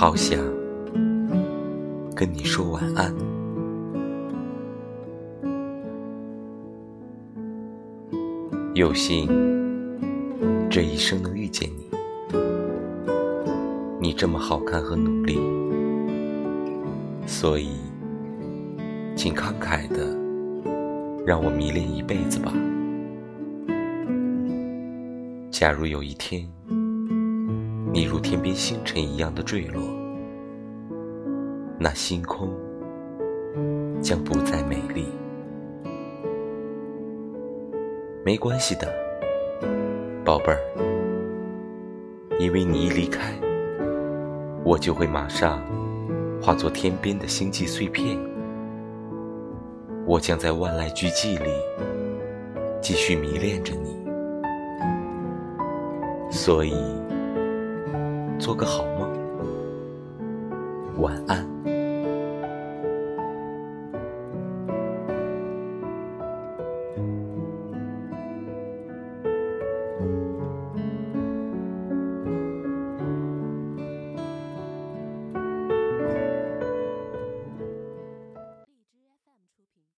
好想跟你说晚安。有幸这一生能遇见你，你这么好看和努力，所以请慷慨的让我迷恋一辈子吧。假如有一天，你如天边星辰一样的坠落，那星空将不再美丽。没关系的，宝贝儿，因为你一离开，我就会马上化作天边的星际碎片。我将在万籁俱寂里继续迷恋着你，所以做个好梦，晚安。